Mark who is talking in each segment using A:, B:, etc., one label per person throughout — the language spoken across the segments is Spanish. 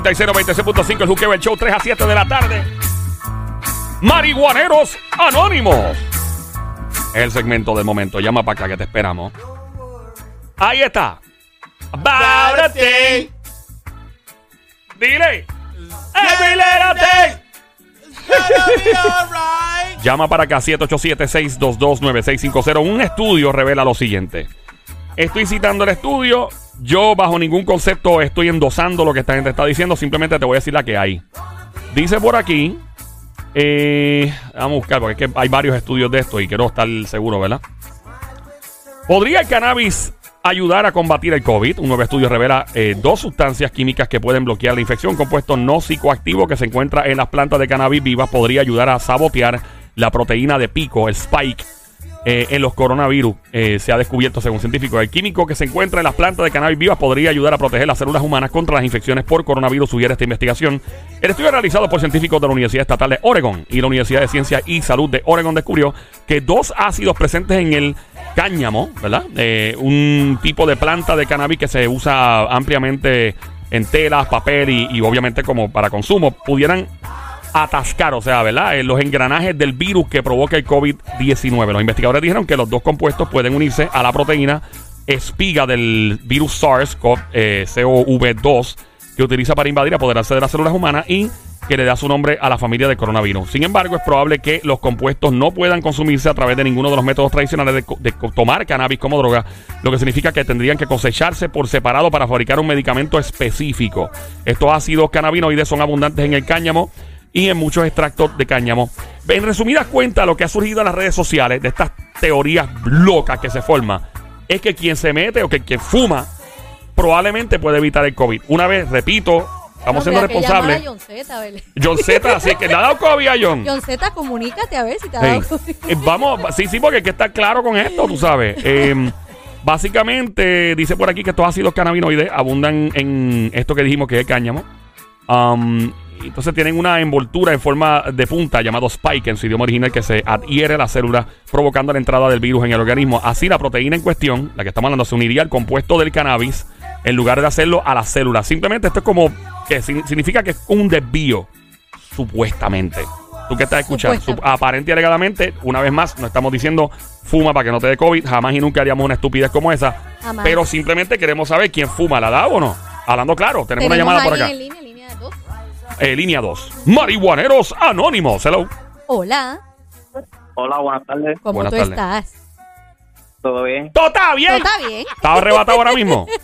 A: 96, 96.5, el Juqueo, el show 3 a 7 de la tarde. Marihuaneros Anónimos. El segmento del momento. Llama para acá que te esperamos. Ahí está. Thing. Dile. Thing. Llama para acá 787-622-9650. Un estudio revela lo siguiente. Estoy citando el estudio. Yo bajo ningún concepto estoy endosando lo que esta gente está diciendo. Simplemente te voy a decir la que hay. Dice por aquí. eh, vamos a buscar porque es que hay varios estudios de esto y quiero estar seguro, ¿verdad? ¿Podría el cannabis ayudar a combatir el COVID? Un nuevo estudio revela eh, dos sustancias químicas que pueden bloquear la infección. Compuesto no psicoactivo que se encuentra en las plantas de cannabis vivas podría ayudar a sabotear la proteína de pico, el spike, eh, en los coronavirus. Eh, se ha descubierto, según científicos, el químico que se encuentra en las plantas de cannabis vivas podría ayudar a proteger las células humanas contra las infecciones por coronavirus, sugiere esta investigación. El estudio realizado por científicos de la Universidad Estatal de Oregon y la Universidad de Ciencia y Salud de Oregon descubrió que dos ácidos presentes en el cáñamo, ¿verdad? Eh, un tipo de planta de cannabis que se usa ampliamente en telas, papel y obviamente como para consumo, pudieran atascar, o sea, ¿verdad? Eh, los engranajes del virus que provoca el COVID-19. Los investigadores dijeron que los dos compuestos pueden unirse a la proteína espiga del virus SARS-CoV-2 que utiliza para invadir, apoderarse de las células humanas y que le da su nombre a la familia de coronavirus. Sin embargo, es probable que los compuestos no puedan consumirse a través de ninguno de los métodos tradicionales de, de tomar cannabis como droga, lo que significa que tendrían que cosecharse por separado para fabricar un medicamento específico. Estos ácidos cannabinoides son abundantes en el cáñamo y en muchos extractos de cáñamo. En resumidas cuentas, lo que ha surgido en las redes sociales de estas teorías locas que se forman es que quien se mete o que quien fuma probablemente puede evitar el COVID. Una vez, repito, estamos siendo responsables.
B: John Z.
A: John Z, así que le ha dado COVID a John.
B: John Z, comunícate a ver si te ha dado COVID.
A: eh, vamos, sí, sí, porque hay que estar claro con esto, tú sabes. Eh, básicamente, dice por aquí que estos ácidos cannabinoides abundan en esto que dijimos que es el cáñamo. Um, entonces tienen una envoltura en forma de punta llamado spike en su idioma original que se adhiere a la célula provocando la entrada del virus en el organismo. Así la proteína en cuestión, la que estamos hablando, se uniría al compuesto del cannabis en lugar de hacerlo a la célula. Simplemente esto es como que significa que es un desvío, supuestamente. Tú que estás escuchando, Sup- aparente y alegadamente, una vez más, no estamos diciendo fuma para que no te dé COVID, jamás y nunca haríamos una estupidez como esa. Pero simplemente queremos saber quién fuma, ¿la da o no? Hablando claro, tenemos, una llamada por acá.
B: en línea, línea de dos.
A: Eh, línea 2. Marihuaneros Anónimos. Hello.
B: Hola,
C: Hola, buenas tardes.
B: ¿cómo
A: Buenas
B: tú
A: tardes.
B: estás?
C: ¿Todo bien?
A: ¿Todo está bien?
B: ¿Todo está bien?
A: ¿Estaba arrebatado ahora mismo?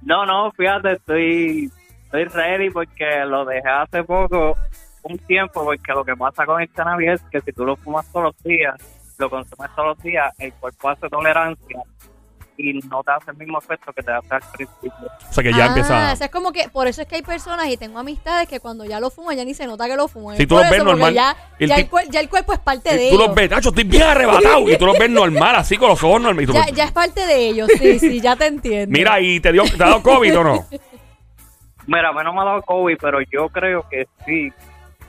C: No, no, fíjate, estoy, estoy ready porque lo dejé hace poco, un tiempo, porque lo que pasa con el cannabis es que si tú lo fumas todos los días, lo consumes todos los días, el cuerpo hace tolerancia y no te hace el mismo efecto que te hace al principio.
A: O sea que ya
B: ah,
A: empieza.
B: o sea, es como que por eso es que hay personas y tengo amistades que cuando ya lo fuman ya ni se nota que lo fuman.
A: Si tú los ves normal,
B: Ya,
A: el
B: ya el,
A: tip-
B: cuer- ya el cuerpo es parte de
A: Y tú
B: ellos.
A: los ves, Nacho, estoy bien arrebatado. Y tú los ves normal, así con los ojos normales.
B: Ya, ya es parte de ellos, sí, sí, ya te entiendo.
A: Mira, ¿y te, dio, te ha dado COVID o no?
C: Mira, a mí no me ha dado COVID, pero yo creo que sí,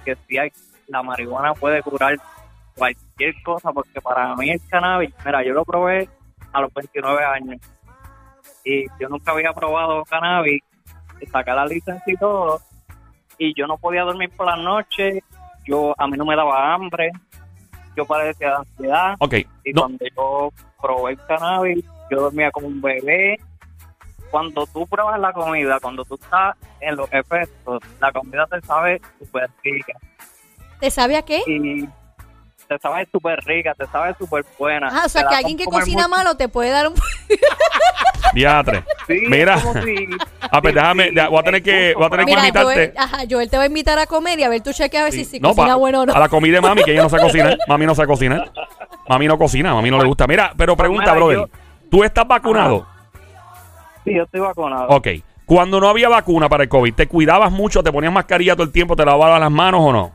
C: que sí hay, la marihuana puede curar cualquier cosa, porque para mí el cannabis, mira, yo lo probé a los 29 años y yo nunca había probado cannabis, saqué la licencia y todo, y yo no podía dormir por la noche, yo a mí no me daba hambre, yo padecía de ansiedad, y
A: No,
C: cuando yo probé el cannabis, yo dormía como un bebé. Cuando tú pruebas la comida, cuando tú estás en los efectos, la comida te sabe súper rica.
B: ¿Te sabe a qué?
C: Y te sabe súper rica, te sabe súper buena.
B: Ah, o sea, que alguien que cocina
C: mucho.
B: malo te puede dar un...
A: diatre.
C: Sí,
A: Mira.
C: si-
A: Ah, pues
C: sí,
A: déjame,
C: sí,
A: voy a tener que, voy a tener que
B: Mira,
A: invitarte.
B: Joel, ajá, Joel te va a invitar a comer y a ver tu cheque a ver si, si
A: No,
B: cocina
A: pa-
B: bueno o no.
A: A la comida de mami, que ella no sabe cocinar. Mami no sabe cocinar. Mami no cocina, mami no le gusta. Mira, pero pregunta,
C: Mira,
A: brother.
C: yo-
A: ¿Tú estás vacunado?
C: Sí, yo estoy vacunado.
A: Ok. Cuando no había vacuna para el COVID, ¿te cuidabas mucho? ¿Te ponías mascarilla todo el tiempo? ¿Te lavabas las manos o no?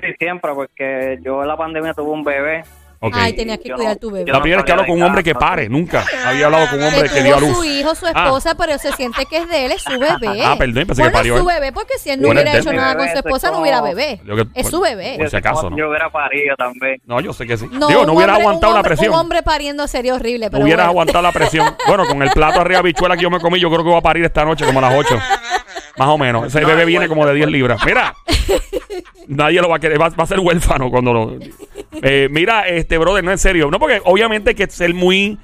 C: Sí, siempre, porque yo en la pandemia tuve un bebé.
A: Ok.
B: Ay, tenías que
C: Yo
B: cuidar
C: no-
B: tu bebé.
A: La
C: no
A: primera vez que hablo con un hombre que pare. Nunca había hablado con un hombre
B: que
A: dio a luz.
B: su hijo, su
A: Ah.
B: esposa, pero se siente que es de él, es su bebé.
A: Ah, perdón, pensé que parió
B: su
A: él.
B: bebé, porque si él no
A: Bueno,
B: hubiera
A: es
B: hecho nada con su
C: bebé,
B: esposa, no hubiera bebé.
A: Que-
B: Es su bebé.
A: Por si acaso, ¿no?
C: Yo hubiera parido también.
A: No, yo sé que sí.
B: No,
A: Digo, no
B: un
A: hubieras
B: hombre-
A: aguantado
B: un
A: la
B: hombre-
A: presión.
B: Un hombre pariendo sería horrible,
A: No
B: pero
A: hubieras
B: bueno.
A: aguantado la presión. Bueno, con el plato arriba bichuela que yo me comí, yo creo que voy a parir esta noche como a las 8. Más o menos. Ese
C: No,
A: bebé viene como de 10
C: igual.
A: libras. Mira. Nadie lo va a querer. Va, va a ser huérfano cuando lo. Eh, mira, este, brother, no en serio. No, porque obviamente hay que ser muy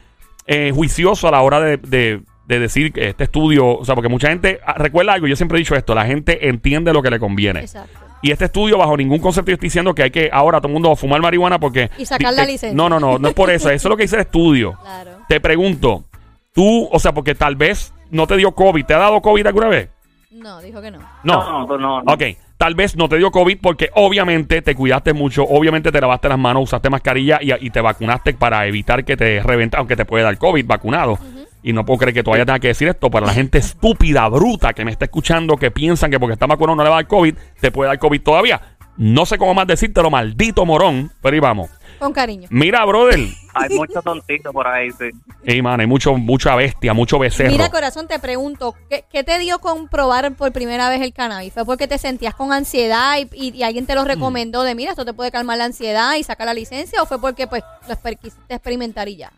A: eh, juicioso a la hora de, de- de decir que este estudio. O sea, porque mucha gente. ah, Recuerda algo, yo siempre he dicho esto: la gente entiende lo que le conviene.
B: Exacto.
A: Y este estudio, bajo ningún concepto, yo estoy diciendo que hay que ahora todo el mundo fumar marihuana porque.
B: Y sacar la
A: te-
B: licencia.
A: No, no, no, no es por eso. Eso es lo que dice el estudio.
B: Claro.
A: Te pregunto, tú, o sea, porque tal vez no te dio COVID. ¿Te ha dado COVID alguna vez?
B: No, dijo que no.
A: No.
C: No, no, no.
A: Ok, tal vez no te dio COVID porque obviamente te cuidaste mucho, obviamente te lavaste las manos, usaste mascarilla y, y te vacunaste para evitar que te reventa, aunque te puede dar COVID vacunado. Y no puedo creer que todavía tenga que decir esto para la gente estúpida, bruta que me está escuchando, que piensan que porque está vacunado no le va a dar COVID, te puede dar COVID todavía. No sé cómo más decírtelo, maldito morón, pero ahí vamos.
B: Con cariño.
A: Mira, brother.
C: Hay muchos tontitos por ahí, sí.
A: Ey, man, hay mucho, mucha bestia, mucho becerro.
B: Mira, corazón, te pregunto, ¿qué, qué te dio con probar por primera vez el cannabis? ¿Fue porque te sentías con ansiedad y, y- y alguien te
A: Mm.
B: lo recomendó de, mira, esto te puede calmar la ansiedad y sacar la licencia? ¿O fue porque, pues, lo exper- quisiste experimentar y ya?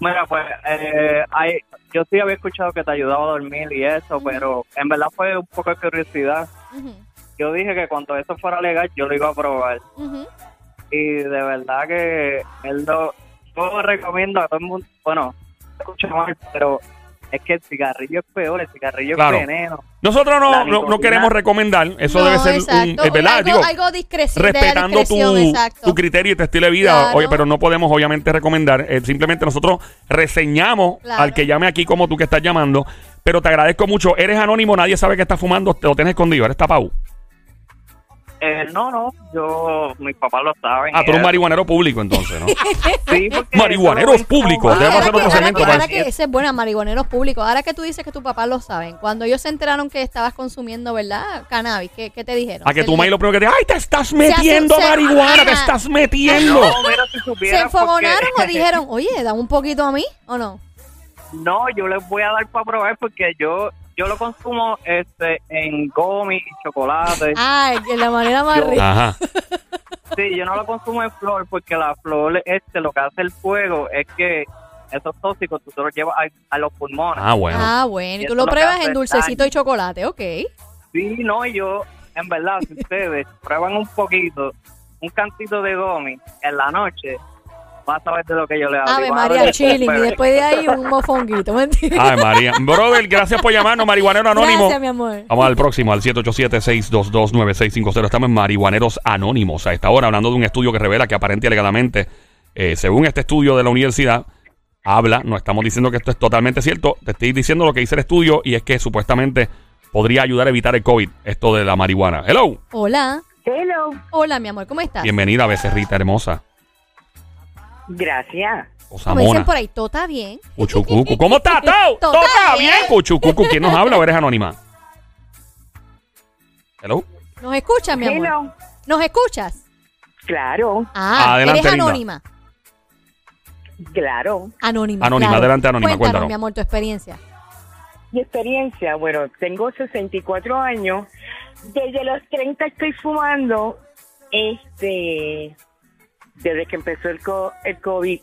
C: Mira, pues, eh, hay, yo sí había escuchado que te ayudaba a dormir y eso, pero en verdad fue un poco de curiosidad.
B: Ujú,
C: Yo dije que cuando eso fuera legal, yo lo iba a probar. Y de verdad que él lo, yo recomiendo a todo el mundo. Bueno, escucho mal, pero es que el cigarrillo es peor, el cigarrillo
A: Claro.
C: es veneno.
A: Nosotros no, no, no queremos recomendar. Eso
B: No,
A: debe ser un.
B: exacto.
A: Es verdad,
B: algo,
A: digo.
B: algo
A: respetando tu, tu criterio y tu estilo de vida,
B: Claro.
A: oye, pero no podemos obviamente recomendar, eh, simplemente nosotros reseñamos
B: Claro.
A: al que llame aquí como tú que estás llamando, pero te agradezco mucho, eres anónimo, nadie sabe que estás fumando, te lo tienes escondido, eres tapado.
C: Eh, no, no, yo, mis papás lo saben.
A: Ah, tú eres un
C: Eh,
A: marihuanero público entonces, ¿no?
C: sí, porque
A: Marihuaneros públicos, debemos hacer
B: Ahora que,
A: otro
B: ahora
A: segmento
B: que-
A: para
B: ahora que ese es buena, marihuaneros públicos. Ahora que tú dices que tus papás lo saben, cuando ellos se enteraron que estabas consumiendo, ¿verdad? Cannabis, ¿qué, qué te dijeron?
A: A que tu maíz lo primero que te ay, te estás metiendo
B: se-
A: marihuana, te estás metiendo.
C: No, mira, si
B: ¿Se
C: supieras
B: enfogonaron
C: porque-
B: o dijeron, oye, dame un poquito a mí o no?
C: No, yo les voy a dar para probar porque yo yo lo consumo este en gomi y chocolate.
B: Ay, de la manera más
C: Yo-
B: rica.
A: Ajá.
C: Sí, yo no lo consumo en flor porque la flor este lo que hace el fuego es que esos tóxicos tú te los llevas a, a los pulmones.
A: Ah, bueno.
B: Ah, bueno, y
C: Y
B: tú lo pruebas en dulcecito
C: daño.
B: y chocolate, ok.
C: Sí, no, y yo en verdad si ustedes prueban un poquito un cantito de gomi en la noche vas a ver de lo que yo le hablo.
B: Ave
C: a
B: María, chilling. Y
C: después.
B: de ahí un mofonguito, ¿mentira?
A: Ay, María. Brother, gracias por llamarnos, marihuanero anónimo.
B: Gracias, mi amor.
A: Vamos al próximo, al 787-622-9650. Estamos en Marihuaneros Anónimos a esta hora, hablando de un estudio que revela que aparente y alegadamente, eh, según este estudio de la universidad, habla, no estamos diciendo que esto es totalmente cierto, te estoy diciendo lo que dice el estudio y es que supuestamente podría ayudar a evitar el COVID, esto de la marihuana. Hello,
B: Hola.
D: Hello,
B: Hola, mi amor, ¿cómo estás?
A: bienvenida, becerrita hermosa.
D: Gracias.
B: Como dicen por ahí, todo está bien.
A: Cuchucucu. ¿Cómo estás, Tao?
B: Todo
A: ¿Todo
B: está
A: está bien?
B: bien.
A: Cuchucucu, ¿quién nos habla o eres anónima? Hello.
B: ¿Nos escuchas, mi amor?
D: Hello,
B: ¿Nos escuchas?
D: claro,
B: Ah,
A: Adelante,
B: eres
A: linda.
B: anónima.
D: claro.
B: Anónima.
A: Anónima,
B: claro.
A: adelante, anónima,
B: Cuéntanos,
A: cuéntanos.
B: mi amor, tu experiencia.
D: Mi experiencia, bueno, tengo 64 años. Desde los 30 estoy fumando. Este, desde que empezó el, co- el COVID,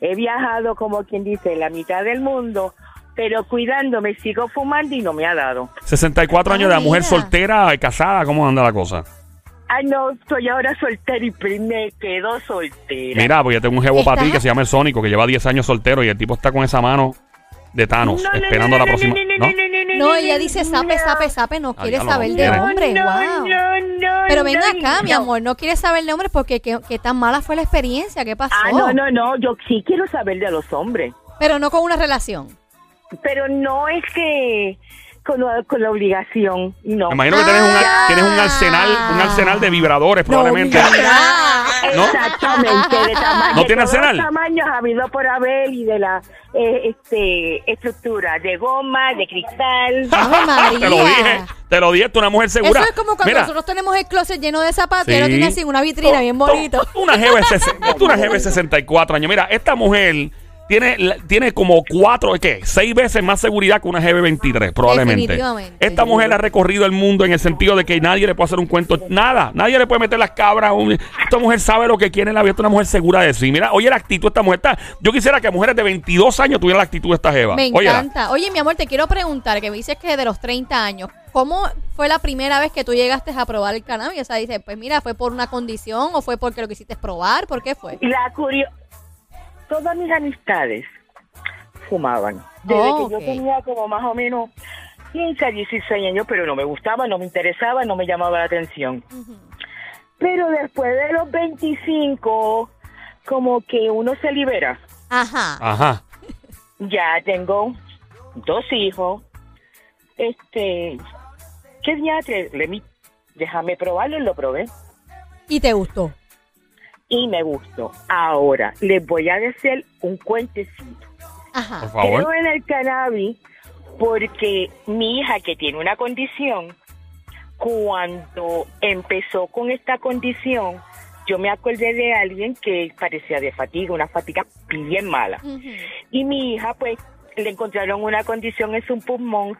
D: he viajado como quien dice la mitad del mundo, pero cuidándome sigo fumando y no me ha dado.
A: 64
B: Ah,
A: años de la mujer soltera, casada, ¿cómo anda la cosa?
D: Ay, no, estoy ahora soltera y me quedo soltera.
A: Mira, pues yo tengo un jevo para ti
B: ¿Estás-
A: que se llama el Sónico, que lleva 10 años soltero y el tipo está con esa mano de Thanos,
D: No, no, no,
A: esperando
D: no,
A: la próxima.
D: no,
A: ¿No?
D: no, no, no,
B: No,
D: no,
B: ella dice sape, sape, sape, no quiere
A: ya lo
B: saber de
A: quiere.
B: hombres,
D: no,
B: wow.
D: no, no,
B: Pero ven
D: no,
B: acá, mi amor, no quieres saber de hombres porque qué, qué tan mala fue la experiencia, qué pasó.
D: Ah, no, no, no, yo sí quiero saber de los hombres,
B: Pero no con una relación.
D: pero no es que con la, con la obligación, no.
A: Me imagino que tienes, un,
B: Ah.
A: tienes un arsenal, un arsenal de vibradores probablemente.
B: No, mira.
A: ¿No?
D: Exactamente, de tamaño.
A: ¿No
D: de
A: tiene arsenal?
D: tamaños habido por haber y de la eh, este, estructura, de goma, de cristal.
A: Te lo dije, te lo dije, tú una mujer segura.
B: Eso es como cuando
A: Mira,
B: nosotros tenemos el closet lleno de zapatos y
A: Sí.
B: él lo tiene así una vitrina
A: to-
B: bien
A: to-
B: bonito.
A: Una GB, ses- una GB 64 años. Mira, esta mujer tiene, la- tiene como cuatro, ¿qué? Seis veces más seguridad que una GB23, probablemente.
B: Definitivamente.
A: Esta mujer ha recorrido el mundo en el sentido de que nadie le puede hacer un cuento, nada, nadie le puede meter las cabras. un- esta mujer sabe lo que quiere en la vida, esta es una mujer segura de sí. Mira, oye la actitud de esta mujer. Está, yo quisiera que mujeres de 22 años tuvieran la actitud de esta jeva.
B: Me encanta. Oye, mi amor, te quiero preguntar, que me dices que de los 30 años, ¿cómo fue la primera vez que tú llegaste a probar el cannabis? O sea, dices, pues mira, ¿fue por una condición o fue porque lo quisiste probar? ¿Por qué fue?
D: La curio... Todas mis amistades fumaban. Desde
B: Oh,
D: que yo tenía como más o menos 15, 16 años, pero no me gustaba, no me interesaba, no me llamaba la atención. Pero después de los 25, como que uno se libera.
B: Ajá.
A: Ajá.
D: Ya tengo dos hijos. Este, ¿qué mi- Déjame probarlo y lo probé.
B: ¿Y te gustó?
D: Y me gustó. Ahora, les voy a decir un cuentecito.
B: Ajá.
A: Por favor.
D: Creo en el cannabis porque mi hija que tiene una condición, cuando empezó con esta condición, yo me acordé de alguien que parecía de fatiga, una fatiga bien mala. Y mi hija, pues, le encontraron una condición en su pulmón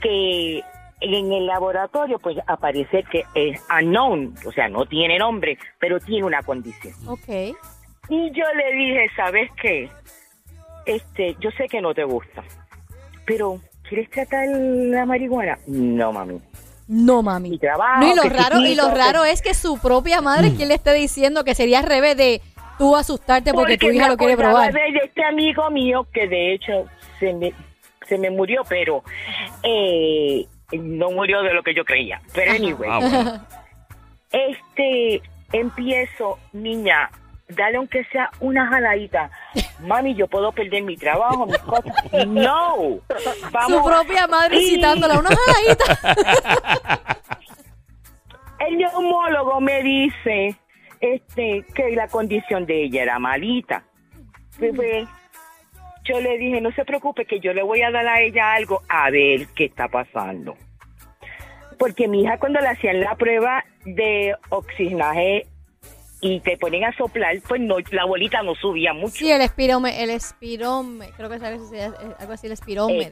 D: que en el laboratorio, pues, aparece que es unknown, o sea, no tiene nombre, pero tiene una condición.
B: Ok.
D: Y yo le dije, ¿sabes qué? Este, yo sé que no te gusta, pero ¿quieres tratar la marihuana? No, mami.
B: No, mami.
D: Mi trabajo.
B: No, y lo raro, y lo raro es que su propia madre
A: Mm.
B: quien le esté diciendo que sería al revés de tú asustarte porque, tu
D: me
B: hija lo quiere probar.
D: De este amigo mío que de hecho se me, se me murió, pero eh, no murió de lo que yo creía. Pero anyway,
A: Ah, bueno.
D: este, empiezo, niña, dale aunque sea una jaladita. Mami, yo puedo perder mi trabajo, mis cosas. No, vamos.
B: Su propia madre
D: Y
B: citándola una jaladita.
D: El neumólogo me dice este, que la condición de ella era malita. Bebé, yo le dije, no se preocupe, que yo le voy a dar a ella algo a ver qué está pasando. Porque mi hija cuando le hacían la prueba de oxigenaje y te ponen a soplar, pues no, la bolita no subía mucho.
B: Sí, el espirome, el espirome, creo que es algo así, es algo así, el espirome.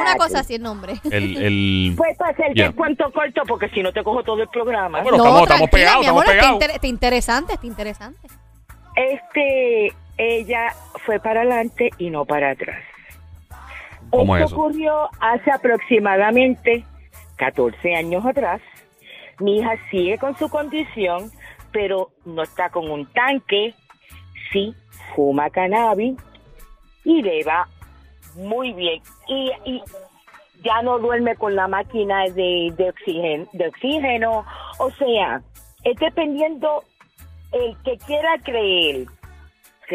B: Una cosa así el nombre.
A: El, el...
D: Pues para hacerte
A: Ya.
D: el cuento corto, porque si no te cojo todo el programa.
A: Ah, bueno. estamos- estamos pegados, estamos
B: está,
A: pegados.
B: inter- está interesante, está interesante.
D: Este, ella fue para adelante y no para atrás.
A: ¿Cómo es
D: Esto
A: eso?
D: ocurrió hace aproximadamente 14 años atrás. Mi hija sigue con su condición, pero no está con un tanque. Sí, fuma cannabis y le va muy bien. Y, y ya no duerme con la máquina de, de, oxígeno, de oxígeno. O sea, es dependiendo el que quiera creer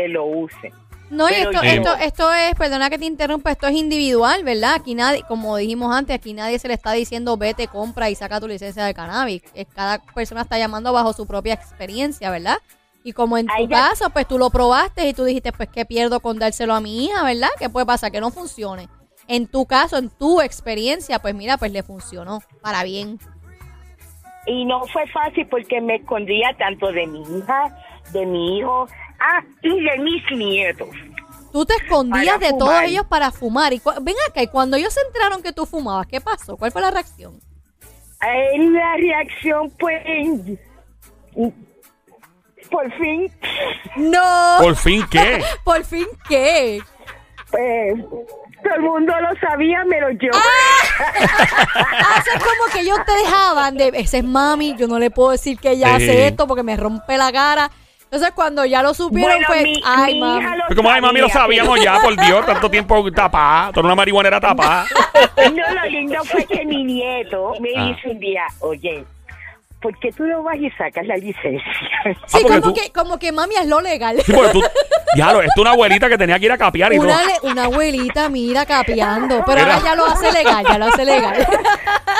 D: que lo use.
B: No, y esto,
D: yo-
B: esto, esto es, perdona que te interrumpa, esto es individual, ¿verdad? Aquí nadie, como dijimos antes, aquí nadie se le está diciendo vete, compra y saca tu licencia de cannabis. Cada persona está llamando bajo su propia experiencia, ¿verdad? Y como en tu
D: ya-
B: caso, pues tú lo probaste y tú dijiste, pues, ¿qué pierdo con dárselo a mi hija, verdad? ¿Qué puede pasar? Que no funcione. En tu caso, en tu experiencia, pues mira, pues le funcionó para bien.
D: Y no fue fácil porque me escondía tanto de mi hija, de mi hijo, ah, y de mis nietos.
B: Tú te escondías de todos ellos para fumar. Y ven acá, y cuando ellos se enteraron que tú fumabas, ¿qué pasó? ¿Cuál fue la reacción?
D: La reacción, pues, por fin,
B: No.
A: ¿Por fin qué?
B: ¿Por fin qué?
D: pues, todo el mundo lo sabía, menos yo.
B: Ah, eso es como que ellos te dejaban de, ese es mami, yo no le puedo decir que ella
A: Sí.
B: hace esto porque me rompe la cara. Entonces cuando ya lo supieron,
D: Bueno,
B: pues,
D: mi,
B: ay,
D: mi
B: mami.
D: hija lo
A: Fue como, ay, mami, lo
D: sabía.
A: sabíamos ya, por Dios, tanto tiempo tapada. Eres una marihuanera tapada.
D: No, lo lindo fue que mi nieto me
A: Ah.
D: dice un día, oye, ¿por qué tú no vas y sacas la licencia?
B: Sí,
A: Ah, porque
B: como,
A: tú-
B: que, como que mami es lo legal.
A: Sí, porque tú, ya lo, esto es una abuelita que tenía que ir a capear y todo.
B: Una, le- una abuelita, mira, capeando. Pero
A: Era-
B: ahora ya lo hace legal, ya lo hace legal.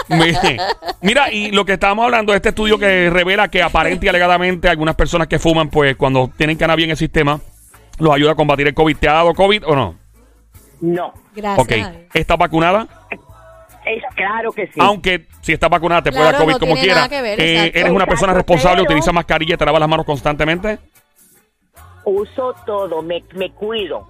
A: Mi- Mira, y lo que estábamos hablando de este estudio que revela que aparente y alegadamente algunas personas que fuman, pues cuando tienen cannabis en el sistema, los ayuda a combatir el COVID. ¿Te ha dado COVID o no?
D: No,
B: Gracias.
A: Ok.
B: a Dios.
A: ¿Estás vacunada?
D: Es claro que sí.
A: Aunque si estás vacunada te puede
B: Claro,
A: dar COVID
B: no
A: como
B: tiene
A: quiera.
B: nada que ver,
A: Eh,
B: exacto.
A: ¿Eres una persona
D: Exacto,
A: responsable?
D: pero-
A: ¿Utilizas mascarilla? ¿Te lavas las manos constantemente?
D: Uso todo, me, me cuido.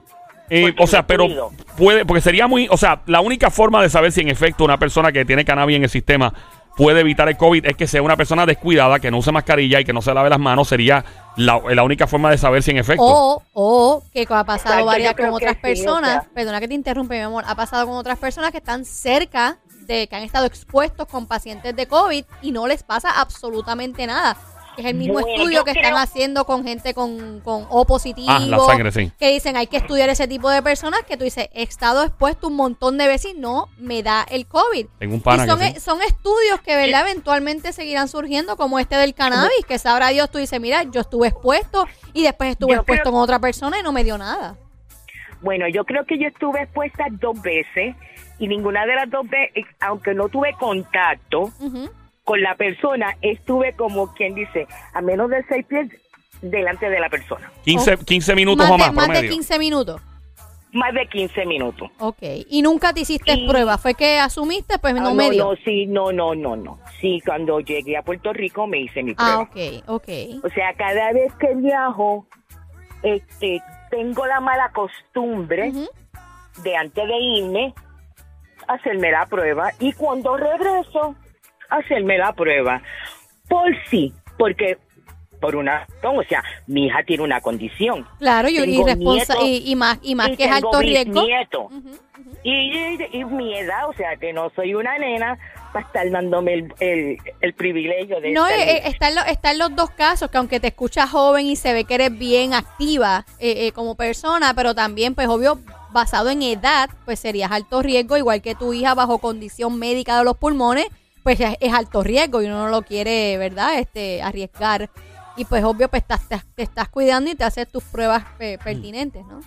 A: Eh,
D: porque
A: o sea,
D: me
A: pero
D: cuido.
A: puede, porque sería muy, o sea, la única forma de saber si en efecto una persona que tiene cannabis en el sistema puede evitar el COVID es que sea una persona descuidada, que no use mascarilla y que no se lave las manos, sería la, la única forma de saber si en efecto.
B: O, o que ha pasado
D: Exacto,
B: varias
D: creo
B: con
D: que
B: otras
D: sí,
B: personas,
D: o sea.
B: perdona que te interrumpa, mi amor, ha pasado con otras personas que están cerca de que han estado expuestos con pacientes de COVID y no les pasa absolutamente nada. Es el mismo
D: Bueno,
B: estudio que están haciendo con gente con, con O positivo.
A: Ah, la sangre, sí.
B: Que dicen, hay que estudiar ese tipo de personas que tú dices, he estado expuesto un montón de veces y no me da el COVID.
A: Tengo un pana
B: y son,
A: que sí.
B: e- son estudios que, ¿verdad? Eventualmente seguirán surgiendo, como este del cannabis, que sabrá Dios, tú dices, mira, yo estuve expuesto y después estuve
D: Yo
B: expuesto
D: creo-
B: con otra persona y no me dio nada.
D: Bueno, yo creo que yo estuve expuesta dos veces y ninguna de las dos veces, aunque no tuve contacto con la persona, estuve como quien dice, a menos de seis pies delante de la persona.
A: 15, 15 minutos
B: más,
A: o
B: de,
A: más,
B: más de
A: promedio.
B: 15 minutos.
D: Más de 15 minutos.
B: Ok. Y nunca te hiciste
D: Sí.
B: prueba. Fue que asumiste, pues no
D: Ah,
B: me dio.
D: no, sí, no, no, no, no. Sí, cuando llegué a Puerto Rico me hice mi
B: ah,
D: prueba.
B: ok, ok.
D: O sea, cada vez que viajo, este, tengo la mala costumbre de antes de irme hacerme la prueba y cuando regreso hacerme la prueba por sí, porque por una razón, o sea, mi hija tiene una condición
B: Claro, y, y, responsa- y, y más, y más
D: y
B: que es alto riesgo. ujú.
D: y, y- y mi edad, o sea, que no soy una nena para estar dándome el, el, el privilegio de
B: No,
D: estar-
B: eh, eh, está, en lo- está los dos casos, que aunque te escuchas joven y se ve que eres bien activa eh, eh, como persona, pero también, pues obvio, basado en edad, pues serías alto riesgo, igual que tu hija bajo condición médica de los pulmones, pues es, es alto riesgo y uno no lo quiere, ¿verdad? Este, arriesgar. Y pues obvio, pues estás, te, te estás cuidando y te haces tus pruebas eh, pertinentes, ¿no?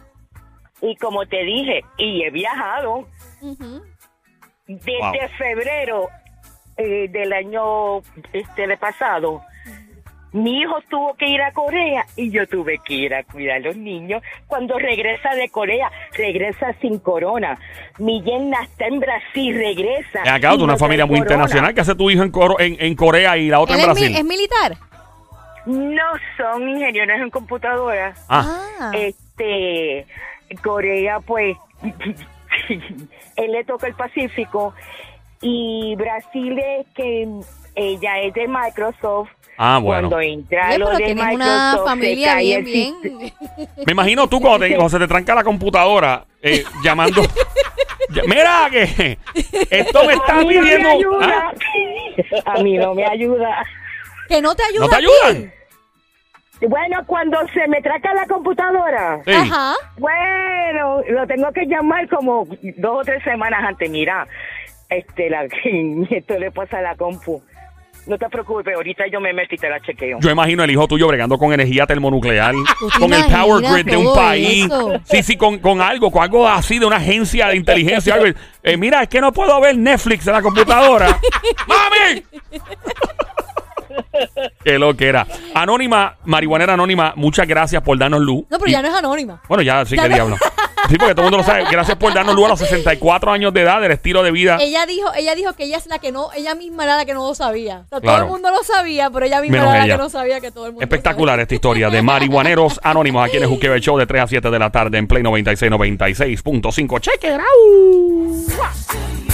D: y como te dije, y he viajado desde
A: Wow.
D: febrero eh, del año este de pasado. Mi hijo tuvo que ir a Corea y yo tuve que ir a cuidar a los niños. Cuando regresa de Corea, regresa sin corona. Mi yerna está en Brasil, regresa.
A: Acá, tú una familia muy
D: corona.
A: internacional. ¿Qué hace tu hijo en, Coro- en, en Corea y la otra
B: ¿Él
A: en
B: es, mi-
A: Brasil?
B: es militar?
D: No son ingenieros en computadora.
A: Ah,
B: Ah.
D: Este, Corea, pues, él le toca el Pacífico y Brasil es que ella es de Microsoft.
A: ah, bueno.
D: Cuando entra lo de
B: tienes
D: Microsoft,
B: una
D: se
B: familia
D: cae
B: bien, bien.
A: Me imagino tú cuando, te- cuando se te tranca la computadora eh, llamando. Mira que esto me
D: A
A: está
D: mí no me
A: pidiendo.
D: ayuda.
A: ¿Ah?
D: A mí no me ayuda.
B: que no te ayuda.
A: ¿No te ayudan?
D: Bueno, cuando se me traca la computadora,
A: Sí.
B: Ajá.
D: bueno, lo tengo que llamar como dos o tres semanas antes. Mira, este, la, esto le pasa a la compu. No te preocupes, ahorita yo me meto y te la chequeo.
A: Yo imagino el hijo tuyo bregando con energía termonuclear,
B: ¿Tú te
A: con el power grid de un país.
B: eso?
A: Sí, sí, con, con algo, con algo así de una agencia de inteligencia. Eh, mira, es que no puedo ver Netflix en la computadora. ¡Mami! Qué lo que era. Anónima, marihuanera anónima, muchas gracias por darnos luz.
B: No, pero
A: Y-
B: ya no es anónima.
A: Bueno, ya sí
B: Ya
A: que
B: no-
A: diablo. Sí, porque todo el mundo lo sabe. Gracias por darnos luz a los 64 años de edad del estilo de vida.
B: Ella dijo, ella dijo que ella es la que no, ella misma era la que no lo sabía. O sea,
A: Claro.
B: todo el mundo lo sabía, pero ella misma
A: Menos
B: era la que no sabía que todo el mundo. lo
A: Espectacular esta historia de marihuaneros anónimos aquí en el Juqueo Show de 3 a 7 de la tarde en Play 96, 96.5. Check it out.